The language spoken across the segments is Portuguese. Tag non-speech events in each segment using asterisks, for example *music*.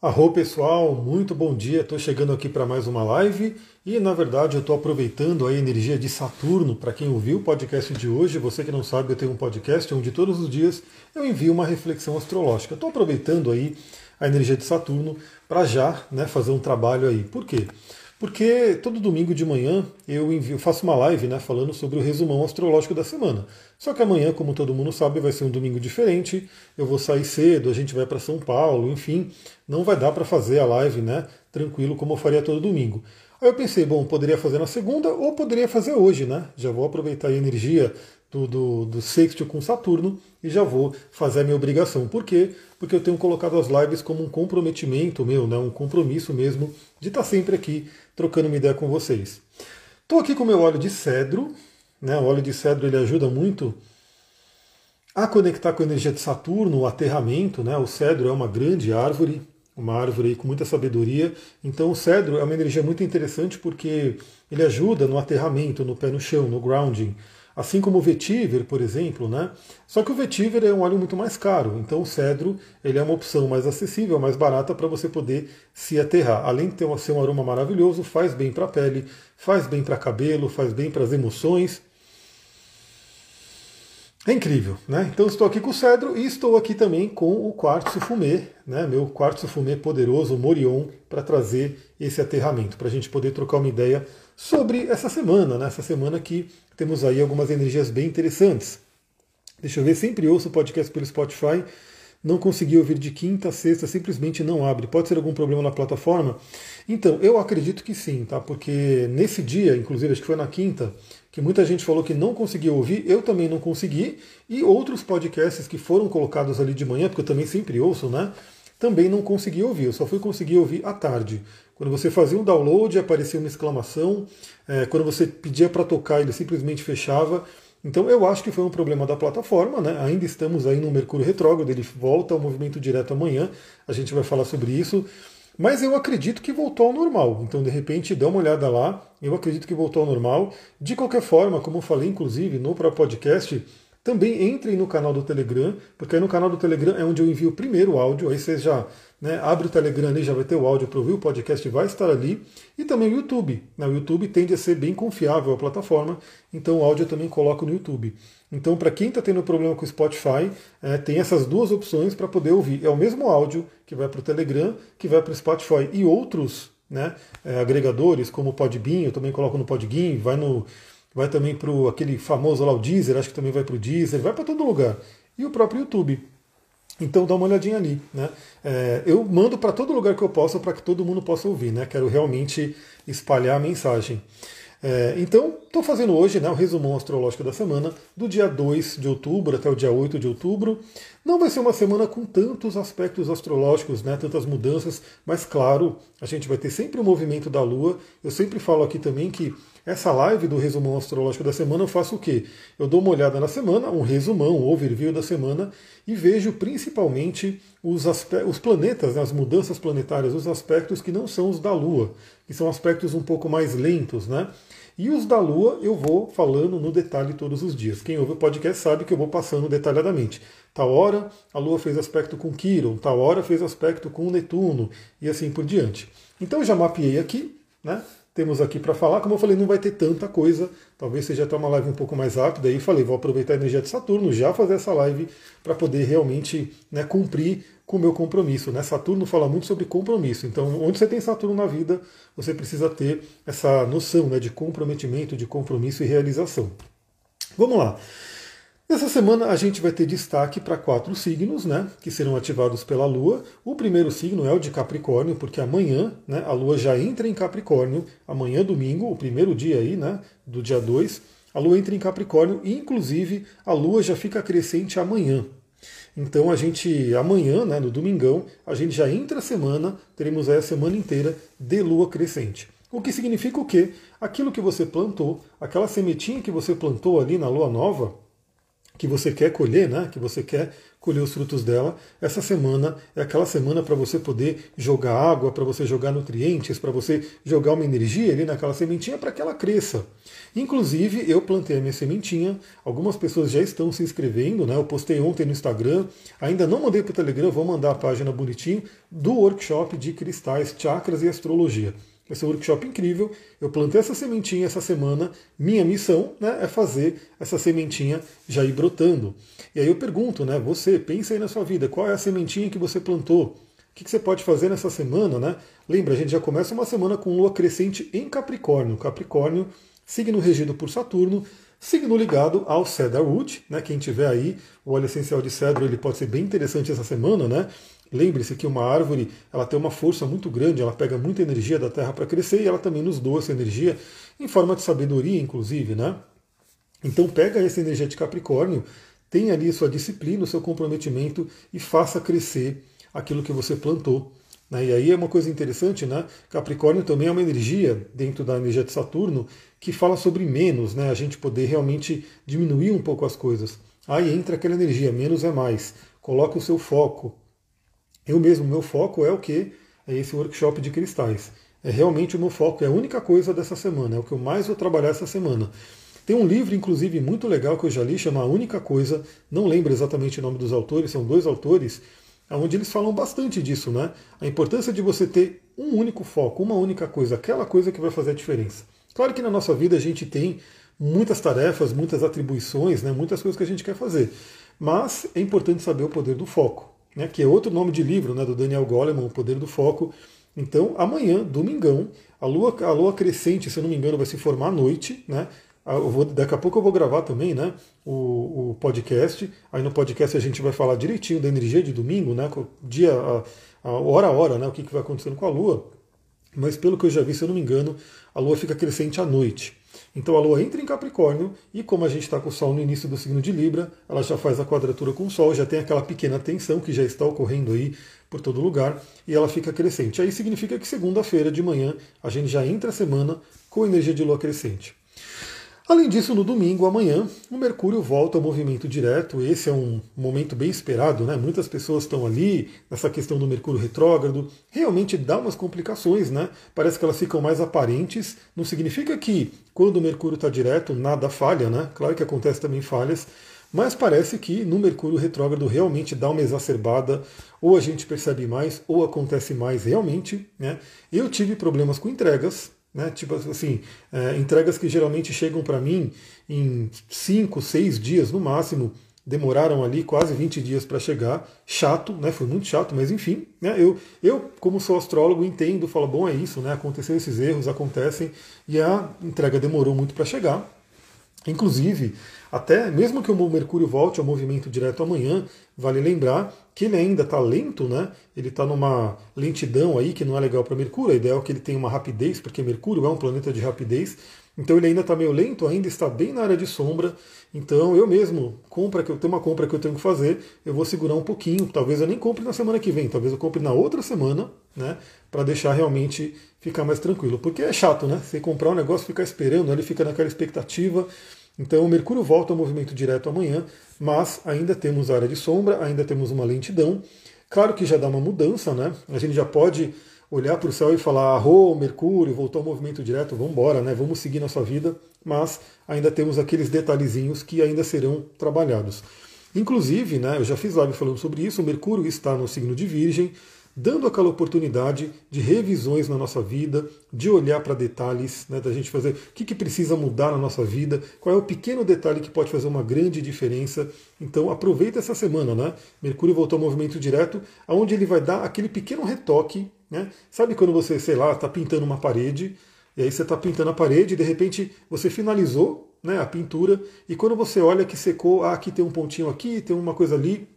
Arro pessoal, muito bom dia. Estou chegando aqui para mais uma live e na verdade eu estou aproveitando a energia de Saturno. Para quem ouviu o podcast de hoje, você que não sabe, eu tenho um podcast onde todos os dias eu envio uma reflexão astrológica. Estou aproveitando aí a energia de Saturno para já né, fazer um trabalho aí. Por quê? Porque todo domingo de manhã eu envio, faço uma live né, falando sobre o resumão astrológico da semana. Só que amanhã, como todo mundo sabe, vai ser um domingo diferente. Eu vou sair cedo, a gente vai para São Paulo, enfim, não vai dar para fazer a live né, tranquilo como eu faria todo domingo. Aí eu pensei, bom, poderia fazer na segunda ou poderia fazer hoje, né? Já vou aproveitar a energia do, do, do sexto com Saturno e já vou fazer a minha obrigação. Por quê? Porque eu tenho colocado as lives como um comprometimento meu, né, um compromisso mesmo de estar sempre aqui trocando uma ideia com vocês. Estou aqui com o meu óleo de cedro. Né, o óleo de cedro ele ajuda muito a conectar com a energia de Saturno, o aterramento. Né, o cedro é uma grande árvore, uma árvore com muita sabedoria. Então o cedro é uma energia muito interessante porque ele ajuda no aterramento, no pé no chão, no grounding. Assim como o vetiver, por exemplo, né? Só que o vetiver é um óleo muito mais caro, então o cedro ele é uma opção mais acessível, mais barata para você poder se aterrar. Além de ter ser um aroma maravilhoso, faz bem para a pele, faz bem para cabelo, faz bem para as emoções. É incrível, né? Então estou aqui com o cedro e estou aqui também com o quartzo fumê, né? Meu quartzo fumê poderoso, Morion, para trazer esse aterramento, para a gente poder trocar uma ideia sobre essa semana, né? Essa semana que temos aí algumas energias bem interessantes. Deixa eu ver, sempre ouço o podcast pelo Spotify, não consegui ouvir de quinta a sexta, simplesmente não abre. Pode ser algum problema na plataforma? Então, eu acredito que sim, tá? Porque nesse dia, inclusive, acho que foi na quinta, que muita gente falou que não conseguia ouvir, eu também não consegui, e outros podcasts que foram colocados ali de manhã, porque eu também sempre ouço, né? Também não consegui ouvir, eu só fui conseguir ouvir à tarde. Quando você fazia um download, aparecia uma exclamação. É, quando você pedia para tocar, ele simplesmente fechava. Então eu acho que foi um problema da plataforma, né? Ainda estamos aí no Mercúrio retrógrado, ele volta ao movimento direto amanhã. A gente vai falar sobre isso. Mas eu acredito que voltou ao normal. Então, de repente, dá uma olhada lá. Eu acredito que voltou ao normal. De qualquer forma, como eu falei, inclusive, no próprio podcast, também entrem no canal do Telegram, porque aí no canal do Telegram é onde eu envio o primeiro áudio. Aí você já né, abre o Telegram ali, já vai ter o áudio para ouvir, o podcast vai estar ali. E também o YouTube. Né, o YouTube tende a ser bem confiável a plataforma, então o áudio eu também coloco no YouTube. Então, para quem está tendo problema com o Spotify, é, tem essas duas opções para poder ouvir. É o mesmo áudio que vai para o Telegram, que vai para o Spotify e outros né, é, agregadores, como o Podbean, eu também coloco no Podbean, vai no vai também para aquele famoso lá, o Deezer, acho que também vai para o Deezer, vai para todo lugar. E o próprio YouTube. Então dá uma olhadinha ali. Né? É, eu mando para todo lugar que eu possa para que todo mundo possa ouvir. Né? Quero realmente espalhar a mensagem. É, então, estou fazendo hoje né, o resumão astrológico da semana, do dia 2 de outubro até o dia 8 de outubro. Não vai ser uma semana com tantos aspectos astrológicos, né, tantas mudanças, mas claro, a gente vai ter sempre o movimento da Lua. Eu sempre falo aqui também que essa live do resumão astrológico da semana eu faço o quê? Eu dou uma olhada na semana, um resumão, um overview da semana, e vejo principalmente os, os planetas, né, as mudanças planetárias, os aspectos que não são os da Lua, que são aspectos um pouco mais lentos, né? E os da Lua eu vou falando no detalhe todos os dias. Quem ouve o podcast sabe que eu vou passando detalhadamente. Tal hora a Lua fez aspecto com Quiron, tal hora fez aspecto com Netuno e assim por diante. Então eu já mapeei aqui, né? temos aqui para falar. Como eu falei, não vai ter tanta coisa. Talvez seja até uma live um pouco mais rápida. Aí falei, vou aproveitar a energia de Saturno, já fazer essa live para poder realmente né, cumprir com o meu compromisso. Né? Saturno fala muito sobre compromisso. Então, onde você tem Saturno na vida, você precisa ter essa noção né, de comprometimento, de compromisso e realização. Vamos lá. Nessa semana a gente vai ter destaque para quatro signos, né, que serão ativados pela Lua. O primeiro signo é o de Capricórnio, porque amanhã, né, a Lua já entra em Capricórnio. Amanhã, domingo, o primeiro dia aí, né, do dia 2, a Lua entra em Capricórnio e, inclusive, a Lua já fica crescente amanhã. Então a gente, amanhã, né, no domingão, a gente já entra a semana, teremos aí a semana inteira de Lua crescente. O que significa o quê? Aquilo que você plantou, aquela sementinha que você plantou ali na Lua Nova, que você quer colher, né? Que você quer colher os frutos dela. Essa semana é aquela semana para você poder jogar água, para você jogar nutrientes, para você jogar uma energia ali naquela sementinha para que ela cresça. Inclusive, eu plantei a minha sementinha, algumas pessoas já estão se inscrevendo, né? Eu postei ontem no Instagram, ainda não mandei para o Telegram, vou mandar a página bonitinho do workshop de cristais, chakras e astrologia. Um workshop incrível. Eu plantei essa sementinha essa semana. Minha missão né, é fazer essa sementinha já ir brotando. E aí eu pergunto, né? Você, pensa aí na sua vida, qual é a sementinha que você plantou? O que você pode fazer nessa semana, né? Lembra, a gente já começa uma semana com lua crescente em Capricórnio. Capricórnio, signo regido por Saturno, signo ligado ao Cedarwood, né? Quem tiver aí o óleo essencial de cedro, ele pode ser bem interessante essa semana, né? Lembre-se que uma árvore ela tem uma força muito grande, ela pega muita energia da terra para crescer e ela também nos doa essa energia em forma de sabedoria, inclusive, né? Então pega essa energia de Capricórnio, tenha ali sua disciplina, o seu comprometimento e faça crescer aquilo que você plantou. Né? E aí é uma coisa interessante, né? Capricórnio também é uma energia dentro da energia de Saturno que fala sobre menos, né? A gente poder realmente diminuir um pouco as coisas. Aí entra aquela energia, menos é mais. Coloque o seu foco, eu mesmo, meu foco é o que? É esse workshop de cristais. É realmente o meu foco, é a única coisa dessa semana, é o que eu mais vou trabalhar essa semana. Tem um livro, inclusive, muito legal que eu já li, chama A Única Coisa, não lembro exatamente o nome dos autores, são dois autores, onde eles falam bastante disso, né? A importância de você ter um único foco, uma única coisa, aquela coisa que vai fazer a diferença. Claro que na nossa vida a gente tem muitas tarefas, muitas atribuições, né? muitas coisas que a gente quer fazer, mas é importante saber o poder do foco né, que é outro nome de livro né, do Daniel Goleman, O Poder do Foco. Então, amanhã, domingão, a lua, a lua crescente, se eu não me engano, vai se formar à noite, né? Vou, daqui a pouco eu vou gravar também né, o, o, podcast. Aí no podcast a gente vai falar direitinho da energia de domingo, né? Dia, a, a hora a hora, né? O que, que vai acontecendo com a Lua. Mas pelo que eu já vi, se eu não me engano, a Lua fica crescente à noite. Então a Lua entra em Capricórnio e como a gente está com o Sol no início do signo de Libra, ela já faz a quadratura com o Sol, já tem aquela pequena tensão que já está ocorrendo aí por todo lugar e ela fica crescente. Aí significa que segunda-feira de manhã a gente já entra a semana com energia de Lua crescente. Além disso, no domingo, amanhã, o Mercúrio volta ao movimento direto. Esse é um momento bem esperado, né? Muitas pessoas estão ali nessa questão do Mercúrio retrógrado. Realmente dá umas complicações, né? Parece que elas ficam mais aparentes. Não significa que quando o Mercúrio está direto nada falha, né? Claro que acontece também falhas, mas parece que no Mercúrio retrógrado realmente dá uma exacerbada, ou a gente percebe mais, ou acontece mais realmente. Né? Eu tive problemas com entregas, né? Tipo assim, é, entregas que geralmente chegam para mim em 5, 6 dias no máximo, demoraram ali quase 20 dias para chegar. Chato, né? Foi muito chato, mas enfim, né? Eu, eu, como sou astrólogo, entendo, falo, bom, é isso, né? Aconteceu esses erros, acontecem, e a entrega demorou muito para chegar. Inclusive, até mesmo que o Mercúrio volte ao movimento direto amanhã, vale lembrar que ele ainda está lento, né? Ele está numa lentidão aí que não é legal para Mercúrio. A ideia é que ele tenha uma rapidez, porque Mercúrio é um planeta de rapidez. Então ele ainda está meio lento, ainda está bem na área de sombra. Então eu mesmo, compra que eu tenho uma compra que eu tenho que fazer, eu vou segurar um pouquinho. Talvez eu nem compre na semana que vem, talvez eu compre na outra semana, né? Para deixar realmente ficar mais tranquilo. Porque é chato, né? Você comprar um negócio, ficar esperando, ele fica naquela expectativa. Então o Mercúrio volta ao movimento direto amanhã, mas ainda temos área de sombra, ainda temos uma lentidão. Claro que já dá uma mudança, né? A gente já pode olhar para o céu e falar, arro, Mercúrio, voltou ao movimento direto, vamos embora, né? Vamos seguir nossa vida, mas ainda temos aqueles detalhezinhos que ainda serão trabalhados. Inclusive, né, eu já fiz live falando sobre isso, o Mercúrio está no signo de Virgem, dando aquela oportunidade de revisões na nossa vida, de olhar para detalhes, né, da gente fazer o que, que precisa mudar na nossa vida, qual é o pequeno detalhe que pode fazer uma grande diferença. Então aproveita essa semana, né? Mercúrio voltou ao movimento direto, aonde ele vai dar aquele pequeno retoque, né? Sabe quando você, sei lá, está pintando uma parede, e aí você está pintando a parede e de repente você finalizou né, a pintura, e quando você olha que secou, ah, aqui tem um pontinho aqui, tem uma coisa ali,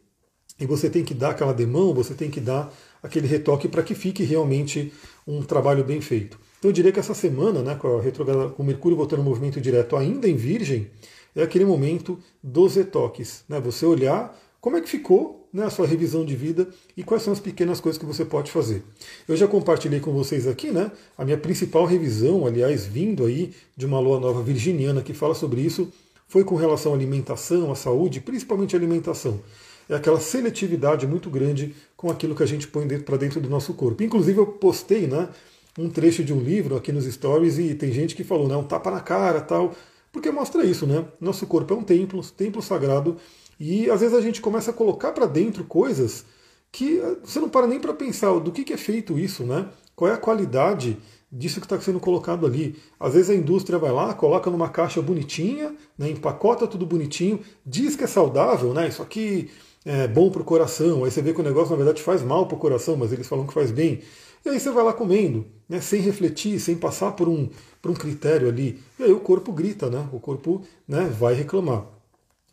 e você tem que dar aquela demão, você tem que dar aquele retoque para que fique realmente um trabalho bem feito. Então eu diria que essa semana, né, com, a com o Mercúrio voltando no movimento direto ainda em Virgem, é aquele momento dos retoques. Né, você olhar como é que ficou né, a sua revisão de vida e quais são as pequenas coisas que você pode fazer. Eu já compartilhei com vocês aqui né, a minha principal revisão, aliás, vindo aí de uma lua nova virginiana que fala sobre isso, foi com relação à alimentação, à saúde, principalmente à alimentação. É aquela seletividade muito grande com aquilo que a gente põe para dentro do nosso corpo. Inclusive, eu postei né, um trecho de um livro aqui nos stories e tem gente que falou, né, um tapa na cara tal, porque mostra isso, né? Nosso corpo é um templo, templo sagrado, e às vezes a gente começa a colocar para dentro coisas que eh, você não para nem para pensar do que, que é feito isso, né? Qual é a qualidade disso que está sendo colocado ali. Às vezes a indústria vai lá, coloca numa caixa bonitinha, né, empacota tudo bonitinho, diz que é saudável, né? Isso aqui é bom para o coração. Aí você vê que o negócio na verdade faz mal para o coração, mas eles falam que faz bem. E aí você vai lá comendo, né, sem refletir, sem passar por um, por um critério ali. E aí o corpo grita, né? O corpo né, vai reclamar.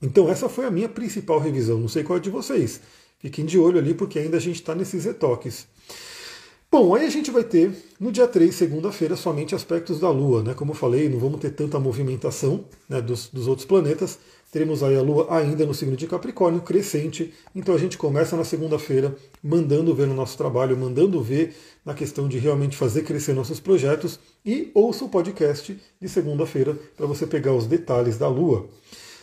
Então essa foi a minha principal revisão. Não sei qual é de vocês. Fiquem de olho ali, porque ainda a gente está nesses retoques. Bom, aí a gente vai ter no dia 3, segunda-feira, somente aspectos da Lua. Né? Como eu falei, não vamos ter tanta movimentação né, dos, dos outros planetas. Teremos aí a Lua ainda no signo de Capricórnio, crescente. Então a gente começa na segunda-feira mandando ver no nosso trabalho, mandando ver na questão de realmente fazer crescer nossos projetos. E ouça o podcast de segunda-feira para você pegar os detalhes da Lua.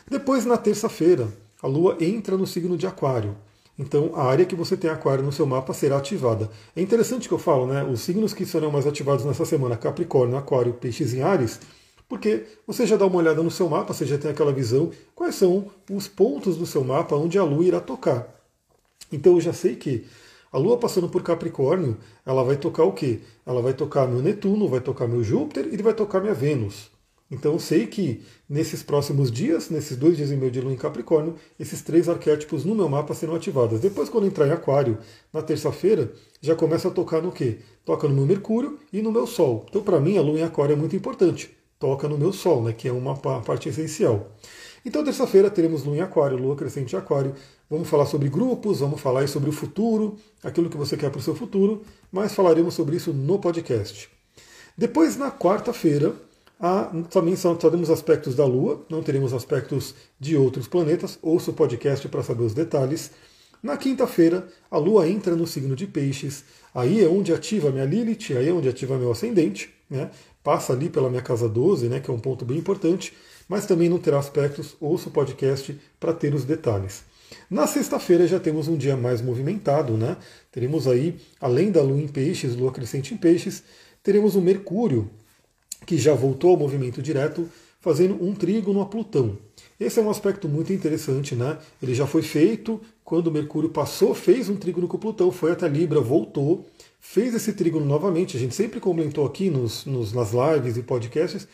Depois, na terça-feira, a Lua entra no signo de Aquário. Então, a área que você tem aquário no seu mapa será ativada. É interessante que eu falo, né? Os signos que serão mais ativados nessa semana, Capricórnio, Aquário, Peixes e Ares, porque você já dá uma olhada no seu mapa, você já tem aquela visão, quais são os pontos do seu mapa onde a Lua irá tocar. Então, eu já sei que a Lua passando por Capricórnio, ela vai tocar o quê? Ela vai tocar meu Netuno, vai tocar meu Júpiter e vai tocar minha Vênus. Então eu sei que nesses próximos dias, nesses dois dias e meio de lua em Capricórnio, esses três arquétipos no meu mapa serão ativados. Depois, quando entrar em Aquário, na terça-feira, já começa a tocar no quê? Toca no meu Mercúrio e no meu Sol. Então, para mim, a lua em Aquário é muito importante. Toca no meu Sol, né, que é uma parte essencial. Então, terça-feira teremos lua em Aquário, lua crescente em Aquário. Vamos falar sobre grupos, vamos falar sobre o futuro, aquilo que você quer para o seu futuro, mas falaremos sobre isso no podcast. Depois, na quarta-feira, também só teremos aspectos da Lua, não teremos aspectos de outros planetas. Ouça o podcast para saber os detalhes. Na quinta-feira, a Lua entra no signo de Peixes. Aí é onde ativa a minha Lilith, aí é onde ativa meu ascendente. Né? Passa ali pela minha casa 12, né, que é um ponto bem importante. Mas também não terá aspectos. Ouça o podcast para ter os detalhes. Na sexta-feira já temos um dia mais movimentado, né? Teremos aí, além da Lua em Peixes, Lua crescente em Peixes, teremos o Mercúrio que já voltou ao movimento direto, fazendo um trígono a Plutão. Esse é um aspecto muito interessante, né? Ele já foi feito quando Mercúrio passou, fez um trígono com Plutão, foi até Libra, voltou, fez esse trígono novamente. A gente sempre comentou aqui nos, nos nas lives e podcasts.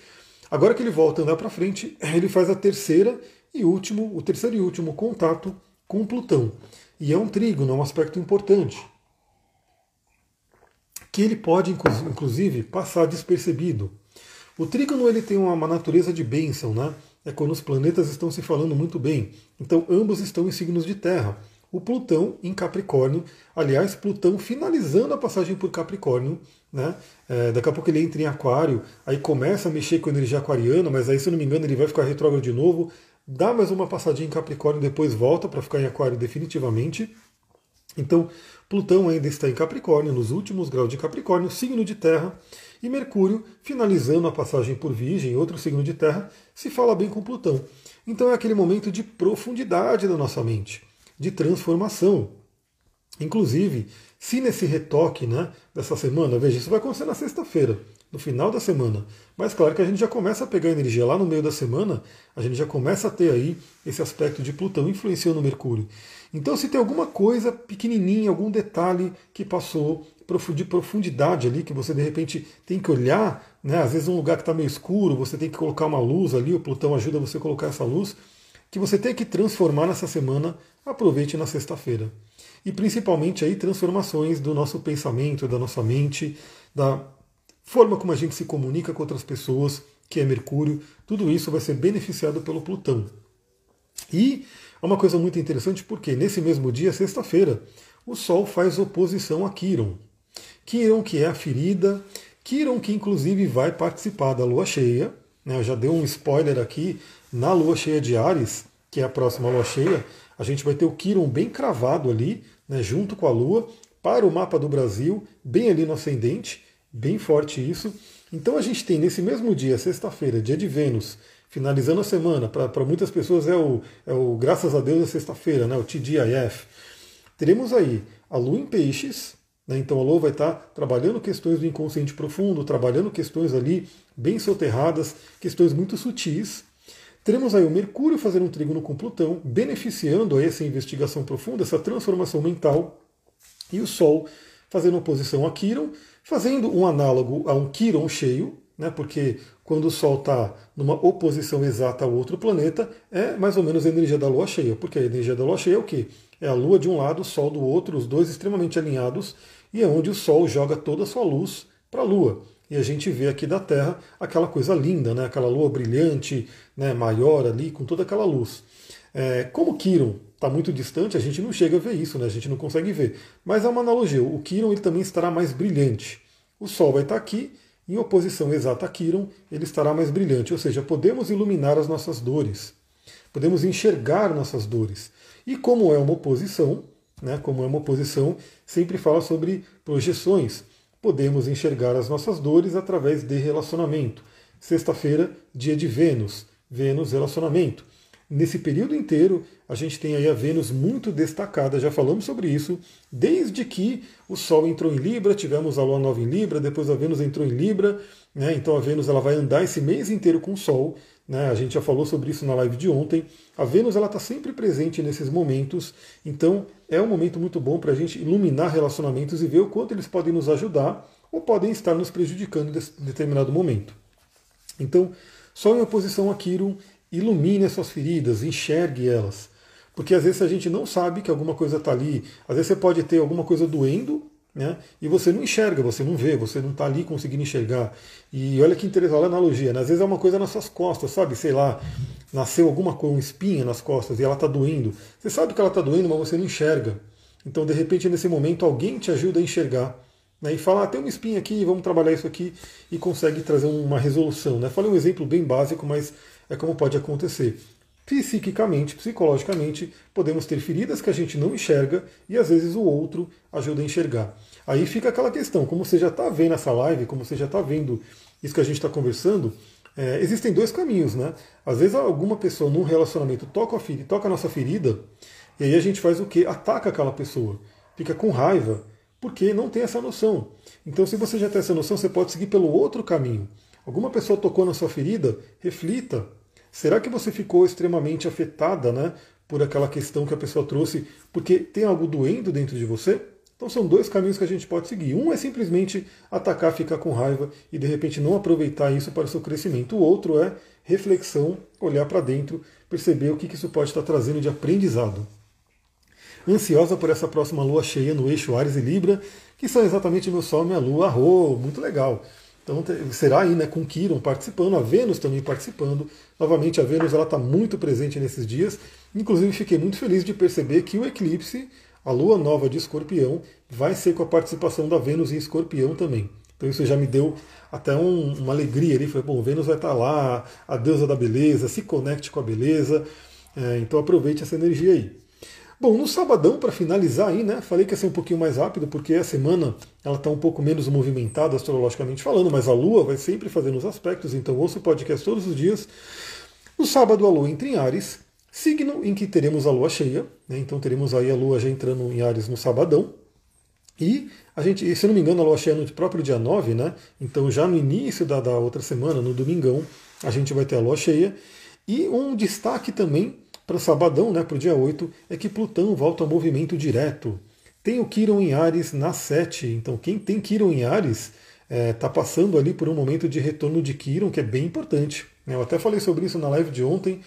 Agora que ele volta a andar para frente, *laughs* ele faz a terceira e último, o terceiro e último contato com Plutão. E é um trígono, é um aspecto importante. Que ele pode, inclusive, passar despercebido. O trígono ele tem uma, natureza de bênção, né? É quando os planetas estão se falando muito bem. Então ambos estão em signos de terra. O Plutão em Capricórnio, aliás, Plutão finalizando a passagem por Capricórnio, né? É, daqui a pouco ele entra em Aquário, aí começa a mexer com a energia aquariana, mas aí, se eu não me engano, ele vai ficar retrógrado de novo, dá mais uma passadinha em Capricórnio, depois volta para ficar em Aquário definitivamente. Então, Plutão ainda está em Capricórnio, nos últimos graus de Capricórnio, signo de terra. E Mercúrio, finalizando a passagem por Virgem, outro signo de terra, se fala bem com Plutão. Então é aquele momento de profundidade da nossa mente, de transformação. Inclusive, se nesse retoque né, dessa semana, veja, isso vai acontecer na sexta-feira, no final da semana. Mas claro que a gente já começa a pegar energia lá no meio da semana, a gente já começa a ter aí esse aspecto de Plutão influenciando Mercúrio. Então, se tem alguma coisa pequenininha, algum detalhe que passou de profundidade ali, que você de repente tem que olhar, né? às vezes um lugar que está meio escuro, você tem que colocar uma luz ali, o Plutão ajuda você a colocar essa luz, que você tem que transformar nessa semana, aproveite na sexta-feira. E principalmente aí transformações do nosso pensamento, da nossa mente, da forma como a gente se comunica com outras pessoas, que é Mercúrio, tudo isso vai ser beneficiado pelo Plutão. E é uma coisa muito interessante porque nesse mesmo dia, sexta-feira, o Sol faz oposição a Quiron. Quiron, que é a ferida, Quiron, que inclusive vai participar da lua cheia. Né, eu já dei um spoiler aqui, na lua cheia de Ares, que é a próxima lua cheia, a gente vai ter o Quiron bem cravado ali, né, junto com a lua, para o mapa do Brasil, bem ali no ascendente, bem forte isso. Então a gente tem nesse mesmo dia, sexta-feira, dia de Vênus, finalizando a semana. Para muitas pessoas é o, é o graças a Deus é sexta-feira, né? o TGIF. Teremos aí a Lua em Peixes, né? então a Lua vai estar trabalhando questões do inconsciente profundo, trabalhando questões ali bem soterradas, questões muito sutis. Teremos aí o Mercúrio fazendo um trígono com Plutão, beneficiando a essa investigação profunda, essa transformação mental, e o Sol fazendo oposição a Quiron, fazendo um análogo a um Quiron cheio, né, porque quando o Sol está numa oposição exata ao outro planeta, é mais ou menos a energia da Lua cheia, porque a energia da Lua cheia é o quê? É a Lua de um lado, o Sol do outro, os dois extremamente alinhados, e é onde o Sol joga toda a sua luz para a Lua e a gente vê aqui da Terra aquela coisa linda, né? aquela lua brilhante, né? maior ali, com toda aquela luz. É, como Quiron está muito distante, a gente não chega a ver isso, né? a gente não consegue ver. Mas é uma analogia, o Quiron ele também estará mais brilhante. O Sol vai estar aqui, em oposição exata a Quiron, ele estará mais brilhante, ou seja, podemos iluminar as nossas dores, podemos enxergar nossas dores. E como é uma oposição, né, como é uma oposição, sempre fala sobre projeções podemos enxergar as nossas dores através de relacionamento. Sexta-feira, dia de Vênus. Vênus, relacionamento. Nesse período inteiro, a gente tem aí a Vênus muito destacada, já falamos sobre isso, desde que o Sol entrou em Libra, tivemos a Lua nova em Libra, depois a Vênus entrou em Libra, né? então a Vênus ela vai andar esse mês inteiro com o Sol, né? a gente já falou sobre isso na live de ontem. A Vênus ela está sempre presente nesses momentos, então é um momento muito bom para a gente iluminar relacionamentos e ver o quanto eles podem nos ajudar ou podem estar nos prejudicando em determinado momento. Então, Sol em oposição a Quirum ilumine as suas feridas, enxergue elas. Porque às vezes a gente não sabe que alguma coisa está ali, às vezes você pode ter alguma coisa doendo, né? E você não enxerga, você não vê, você não está ali conseguindo enxergar. E olha que interessante, olha a analogia, né? às vezes é uma coisa nas suas costas, sabe? Sei lá, nasceu alguma coisa, uma espinha nas costas e ela está doendo. Você sabe que ela está doendo, mas você não enxerga. Então, de repente, nesse momento, alguém te ajuda a enxergar. Né? E fala, ah, tem uma espinha aqui, vamos trabalhar isso aqui, e consegue trazer uma resolução. Né? Falei um exemplo bem básico, mas é como pode acontecer. Psiquicamente, psicologicamente, podemos ter feridas que a gente não enxerga e às vezes o outro ajuda a enxergar. Aí fica aquela questão, como você já está vendo essa live, como você já está vendo isso que a gente está conversando, é, existem dois caminhos, né? Às vezes alguma pessoa num relacionamento toca a, ferida, toca a nossa ferida, e aí a gente faz o quê? Ataca aquela pessoa, fica com raiva, porque não tem essa noção. Então, se você já tem essa noção, você pode seguir pelo outro caminho. Alguma pessoa tocou na sua ferida, reflita, Será que você ficou extremamente afetada né, por aquela questão que a pessoa trouxe porque tem algo doendo dentro de você? Então são dois caminhos que a gente pode seguir. Um é simplesmente atacar, ficar com raiva e de repente não aproveitar isso para o seu crescimento. O outro é reflexão, olhar para dentro, perceber o que isso pode estar trazendo de aprendizado. Ansiosa por essa próxima lua cheia no eixo Ares e Libra, que são exatamente meu Sol e minha Lua. Arro, muito legal. Então será aí né, com Quiron participando, a Vênus também participando. Novamente a Vênus está muito presente nesses dias. Inclusive fiquei muito feliz de perceber que o eclipse, a lua nova de escorpião, vai ser com a participação da Vênus em escorpião também. Então isso já me deu até um, uma alegria ali. Falei, bom, Vênus vai estar lá, a deusa da beleza, se conecte com a beleza. É, então aproveite essa energia aí. Bom, no sabadão, para finalizar aí, né? Falei que ia ser um pouquinho mais rápido, porque a semana ela está um pouco menos movimentada astrologicamente falando, mas a Lua vai sempre fazendo os aspectos, então ouço o podcast todos os dias. No sábado, a Lua entra em Ares, signo em que teremos a Lua cheia, né? então teremos aí a Lua já entrando em Ares no sabadão. E a gente, se não me engano, a Lua cheia no próprio dia 9, né? Então já no início da, da outra semana, no domingão, a gente vai ter a Lua cheia. E um destaque também para sabadão, né, para o dia 8, é que Plutão volta ao movimento direto. Tem o Quiron em Ares na 7, então quem tem Quiron em Ares está é, tá passando ali por um momento de retorno de Quiron que é bem importante. Eu até falei sobre isso na live de ontem.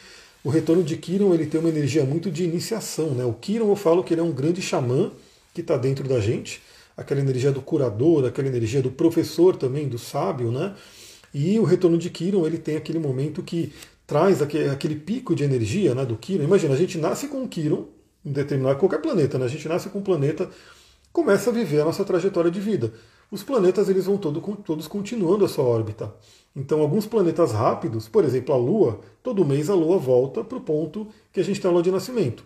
O retorno de Quiron ele tem uma energia muito de iniciação. Né? O Quiron eu falo que ele é um grande xamã que está dentro da gente, aquela energia do curador, aquela energia do professor também, do sábio, né? E o retorno de Quiron ele tem aquele momento que traz aquele, pico de energia né, do Quiron. Imagina, a gente nasce com um em determinado qualquer planeta, né? a gente nasce com um planeta, começa a viver a nossa trajetória de vida. Os planetas eles vão todo, todos continuando a sua órbita. Então, alguns planetas rápidos, por exemplo, a Lua, todo mês a Lua volta para o ponto que a gente tem a Lua de nascimento.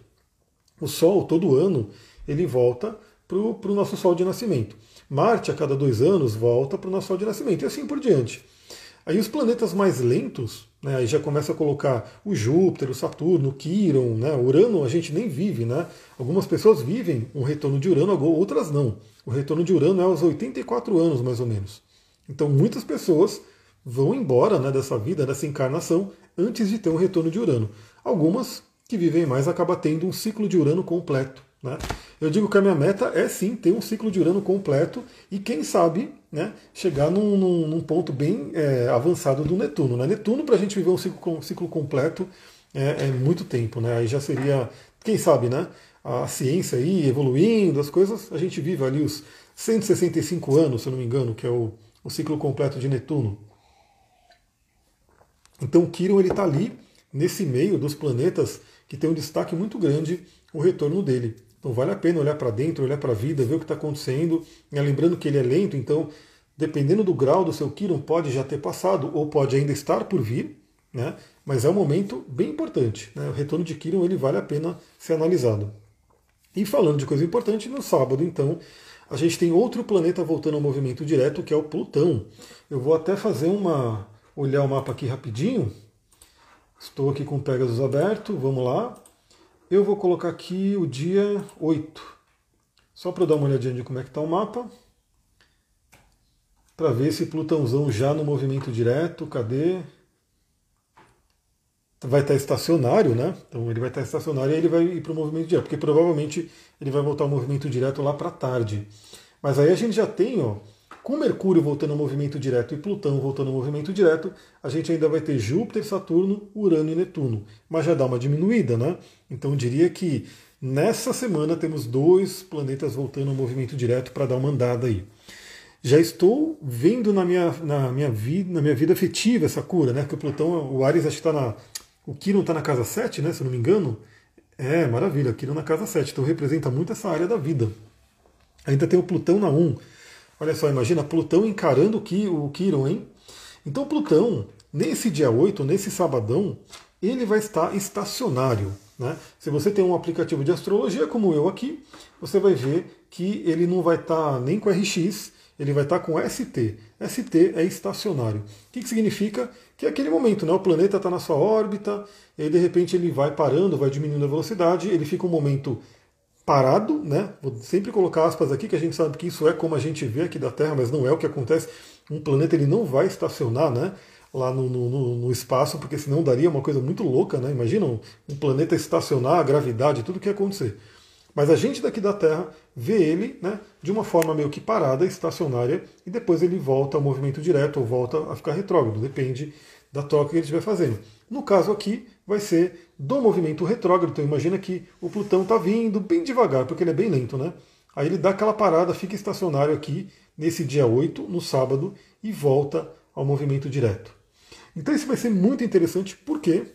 O Sol, todo ano, ele volta para o nosso Sol de nascimento. Marte, a cada dois anos, volta para o nosso Sol de nascimento, e assim por diante. Aí os planetas mais lentos, né, aí já começa a colocar o Júpiter, o Saturno, o Quiron, né, Urano a gente nem vive, né? Algumas pessoas vivem um retorno de Urano, outras não. O retorno de Urano é aos 84 anos, mais ou menos. Então muitas pessoas vão embora né, dessa vida, dessa encarnação, antes de ter um retorno de Urano. Algumas que vivem mais acabam tendo um ciclo de Urano completo. Né? Eu digo que a minha meta é sim ter um ciclo de Urano completo e quem sabe né, chegar num, num, num ponto bem é, avançado do Netuno. Né? Netuno, para a gente viver um ciclo, ciclo completo, é, é, muito tempo. Né? Aí já seria, quem sabe, né? a ciência aí evoluindo, as coisas, a gente vive ali os 165 anos, se eu não me engano, que é o, o ciclo completo de Netuno. Então Quiron está ali nesse meio dos planetas que tem um destaque muito grande o retorno dele. Então vale a pena olhar para dentro, olhar para a vida, ver o que está acontecendo. E lembrando que ele é lento, então dependendo do grau do seu Quiron, pode já ter passado ou pode ainda estar por vir, né? mas é um momento bem importante. Né? O retorno de Quiron ele vale a pena ser analisado. E falando de coisa importante, no sábado, então, a gente tem outro planeta voltando ao movimento direto, que é o Plutão. Eu vou até fazer uma. olhar o mapa aqui rapidinho. Estou aqui com o Pegasus aberto, vamos lá. Eu vou colocar aqui o dia 8. Só para dar uma olhadinha de como é que está o mapa. Para ver esse Plutãozão já no movimento direto. Cadê? vai estar estacionário, né? Então ele vai estar estacionário e ele vai ir para o movimento direto, porque provavelmente ele vai voltar ao movimento direto lá para tarde. Mas aí a gente já tem, ó, com Mercúrio voltando ao movimento direto e Plutão voltando ao movimento direto, a gente ainda vai ter Júpiter, Saturno, Urano e Netuno. Mas já dá uma diminuída, né? Então eu diria que nessa semana temos dois planetas voltando ao movimento direto para dar uma andada aí. Já estou vendo na minha, na minha, vida, na minha vida afetiva essa cura, né? Que o Plutão, o Ares acho que está na o Quirón está na casa 7, né, se eu não me engano. É, maravilha, Quirón na casa 7. Então representa muito essa área da vida. Ainda tem o Plutão na 1. Olha só, imagina Plutão encarando o Quirón, hein? Então Plutão, nesse dia 8, nesse sabadão, ele vai estar estacionário. Né? Se você tem um aplicativo de astrologia como eu aqui, você vai ver que ele não vai estar nem com RX, ele vai estar com ST. ST é estacionário. O que, que significa? Que é aquele momento, né? o planeta está na sua órbita, e de repente ele vai parando, vai diminuindo a velocidade, ele fica um momento parado, né? Vou sempre colocar aspas aqui, que a gente sabe que isso é como a gente vê aqui da Terra, mas não é o que acontece. Um planeta ele não vai estacionar, né? Lá no, no, no espaço, porque senão daria uma coisa muito louca, né? Imagina um, planeta estacionar, a gravidade, tudo o que ia acontecer. Mas a gente daqui da Terra vê ele né, de uma forma meio que parada, estacionária, e depois ele volta ao movimento direto ou volta a ficar retrógrado, depende da troca que ele estiver fazendo. No caso aqui, vai ser do movimento retrógrado. Então imagina que o Plutão está vindo bem devagar, porque ele é bem lento, né? Aí ele dá aquela parada, fica estacionário aqui nesse dia 8, no sábado, e volta ao movimento direto. Então isso vai ser muito interessante, por quê?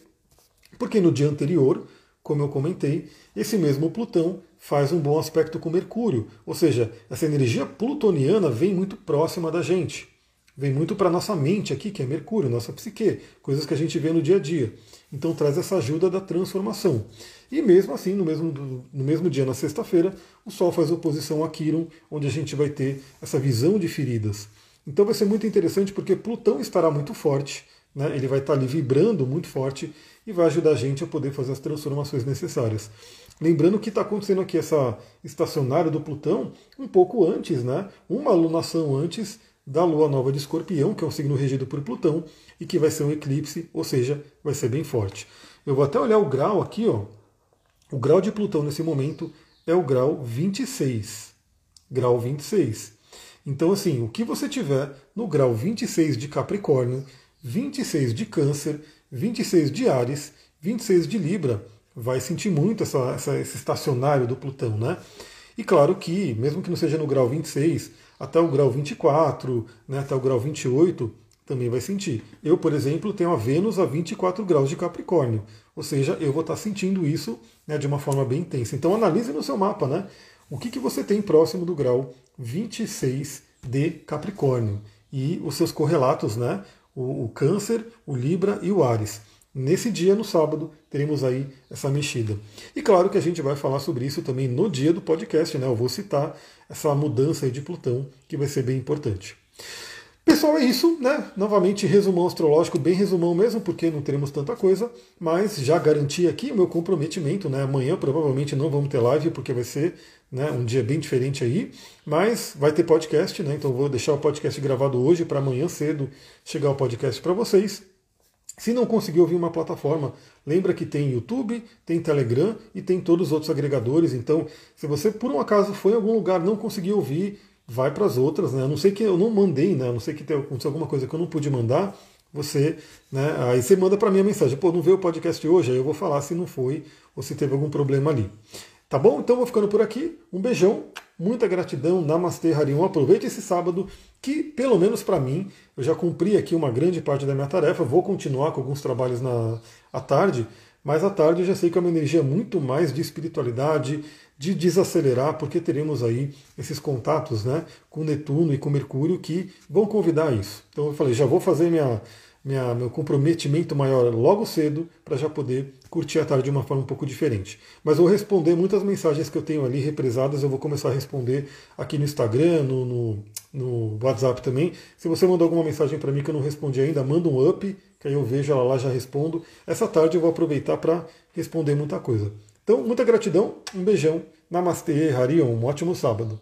Porque no dia anterior, como eu comentei, esse mesmo Plutão faz um bom aspecto com Mercúrio, ou seja, essa energia plutoniana vem muito próxima da gente, vem muito para nossa mente aqui, que é Mercúrio, nossa psique, coisas que a gente vê no dia a dia. Então traz essa ajuda da transformação. E mesmo assim, no mesmo, no mesmo dia, na sexta-feira, o Sol faz oposição a Quiron, onde a gente vai ter essa visão de feridas. Então vai ser muito interessante porque Plutão estará muito forte, né? ele vai estar ali vibrando muito forte e vai ajudar a gente a poder fazer as transformações necessárias. Lembrando que está acontecendo aqui essa estacionária do Plutão um pouco antes, né? Uma alunação antes da Lua Nova de Escorpião, que é um signo regido por Plutão, e que vai ser um eclipse, ou seja, vai ser bem forte. Eu vou até olhar o grau aqui, ó. O grau de Plutão nesse momento é o grau 26. Grau 26. Então, assim, o que você tiver no grau 26 de Capricórnio, 26 de Câncer, 26 de Ares, 26 de Libra, vai sentir muito essa, essa, esse estacionário do Plutão, né? E claro que, mesmo que não seja no grau 26, até o grau 24, né, até o grau 28, também vai sentir. Eu, por exemplo, tenho a Vênus a 24 graus de Capricórnio, ou seja, eu vou estar sentindo isso né, de uma forma bem intensa. Então analise no seu mapa, né? O que, que você tem próximo do grau 26 de Capricórnio e os seus correlatos, né? o, o Câncer, o Libra e o Ares. Nesse dia, no sábado, teremos aí essa mexida. E claro que a gente vai falar sobre isso também no dia do podcast, né? Eu vou citar essa mudança aí de Plutão, que vai ser bem importante. pessoal, é isso, né? Novamente, resumão astrológico, bem resumão mesmo, porque não teremos tanta coisa, mas já garanti aqui o meu comprometimento, né? Amanhã provavelmente não vamos ter live, porque vai ser né, um dia bem diferente aí, mas vai ter podcast, né? Então vou deixar o podcast gravado hoje para amanhã cedo chegar o podcast para vocês. Se não conseguir ouvir uma plataforma, lembra que tem YouTube, tem Telegram e tem todos os outros agregadores. Então, se você por um acaso foi em algum lugar não conseguiu ouvir, vai para as outras, né? A não sei que eu não mandei, né? A não sei que acontecido alguma coisa que eu não pude mandar, você, né? Aí você manda para mim a mensagem, pô, não veio o podcast hoje, aí eu vou falar se não foi ou se teve algum problema ali. Tá bom? Então vou ficando por aqui. Um beijão, muita gratidão, Namastê Harion. Aproveite esse sábado, que pelo menos para mim, eu já cumpri aqui uma grande parte da minha tarefa. Vou continuar com alguns trabalhos na à tarde, mas à tarde eu já sei que é uma energia muito mais de espiritualidade, de desacelerar, porque teremos aí esses contatos né, com Netuno e com Mercúrio que vão convidar isso. Então eu falei, já vou fazer minha, minha, meu comprometimento maior logo cedo para já poder curtir a tarde de uma forma um pouco diferente. Mas vou responder muitas mensagens que eu tenho ali represadas, eu vou começar a responder aqui no Instagram, no, no, no WhatsApp também. Se você mandou alguma mensagem para mim que eu não respondi ainda, manda um up, que aí eu vejo ela lá já respondo. Essa tarde eu vou aproveitar para responder muita coisa. Então, muita gratidão, um beijão, Namastê, Harion, um ótimo sábado.